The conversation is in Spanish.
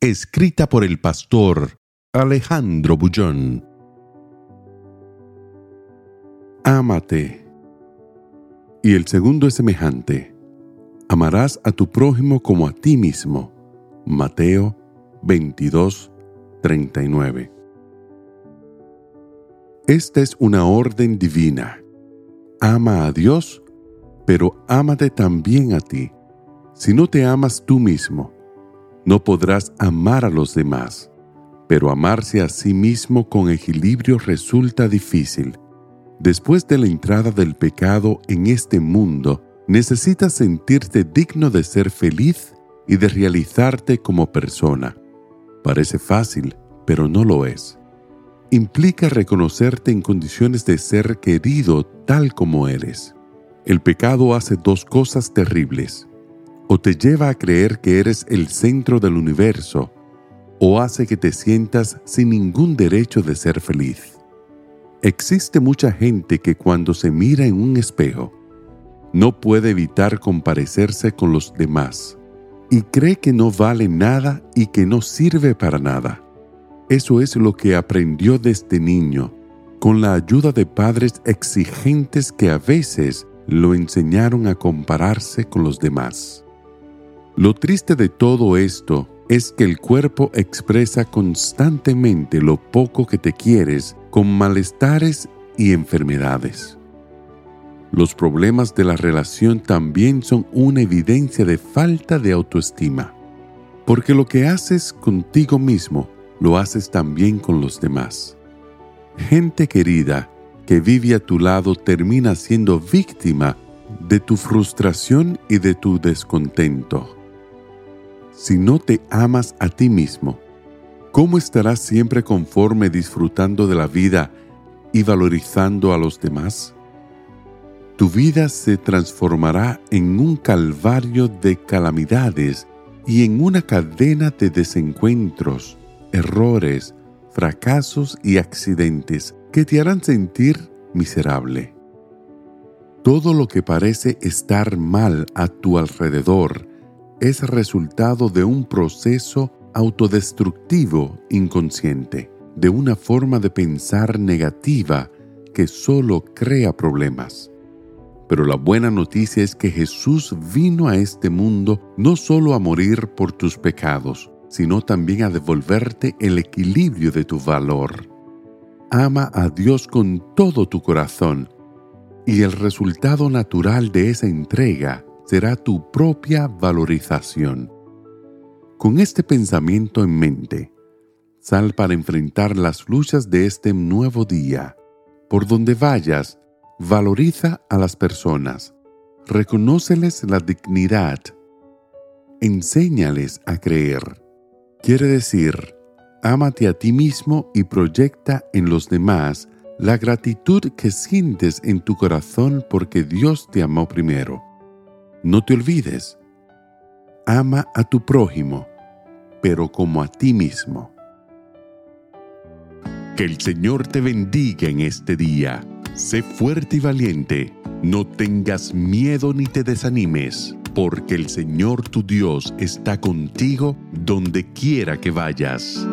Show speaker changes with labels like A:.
A: Escrita por el pastor Alejandro Bullón. Ámate. Y el segundo es semejante. Amarás a tu prójimo como a ti mismo. Mateo 22, 39. Esta es una orden divina. Ama a Dios, pero ámate también a ti. Si no te amas tú mismo, no podrás amar a los demás. Pero amarse a sí mismo con equilibrio resulta difícil. Después de la entrada del pecado en este mundo, necesitas sentirte digno de ser feliz y de realizarte como persona. Parece fácil, pero no lo es. Implica reconocerte en condiciones de ser querido tal como eres. El pecado hace dos cosas terribles. O te lleva a creer que eres el centro del universo, o hace que te sientas sin ningún derecho de ser feliz. Existe mucha gente que cuando se mira en un espejo, no puede evitar comparecerse con los demás y cree que no vale nada y que no sirve para nada. Eso es lo que aprendió desde niño, con la ayuda de padres exigentes que a veces lo enseñaron a compararse con los demás. Lo triste de todo esto es que el cuerpo expresa constantemente lo poco que te quieres con malestares y enfermedades. Los problemas de la relación también son una evidencia de falta de autoestima, porque lo que haces contigo mismo lo haces también con los demás. Gente querida que vive a tu lado termina siendo víctima de tu frustración y de tu descontento. Si no te amas a ti mismo, ¿cómo estarás siempre conforme disfrutando de la vida y valorizando a los demás? tu vida se transformará en un calvario de calamidades y en una cadena de desencuentros, errores, fracasos y accidentes que te harán sentir miserable. Todo lo que parece estar mal a tu alrededor es resultado de un proceso autodestructivo inconsciente, de una forma de pensar negativa que solo crea problemas. Pero la buena noticia es que Jesús vino a este mundo no solo a morir por tus pecados, sino también a devolverte el equilibrio de tu valor. Ama a Dios con todo tu corazón y el resultado natural de esa entrega será tu propia valorización. Con este pensamiento en mente, sal para enfrentar las luchas de este nuevo día. Por donde vayas, Valoriza a las personas, reconóceles la dignidad, enséñales a creer. Quiere decir, ámate a ti mismo y proyecta en los demás la gratitud que sientes en tu corazón porque Dios te amó primero. No te olvides, ama a tu prójimo, pero como a ti mismo. Que el Señor te bendiga en este día. Sé fuerte y valiente, no tengas miedo ni te desanimes, porque el Señor tu Dios está contigo donde quiera que vayas.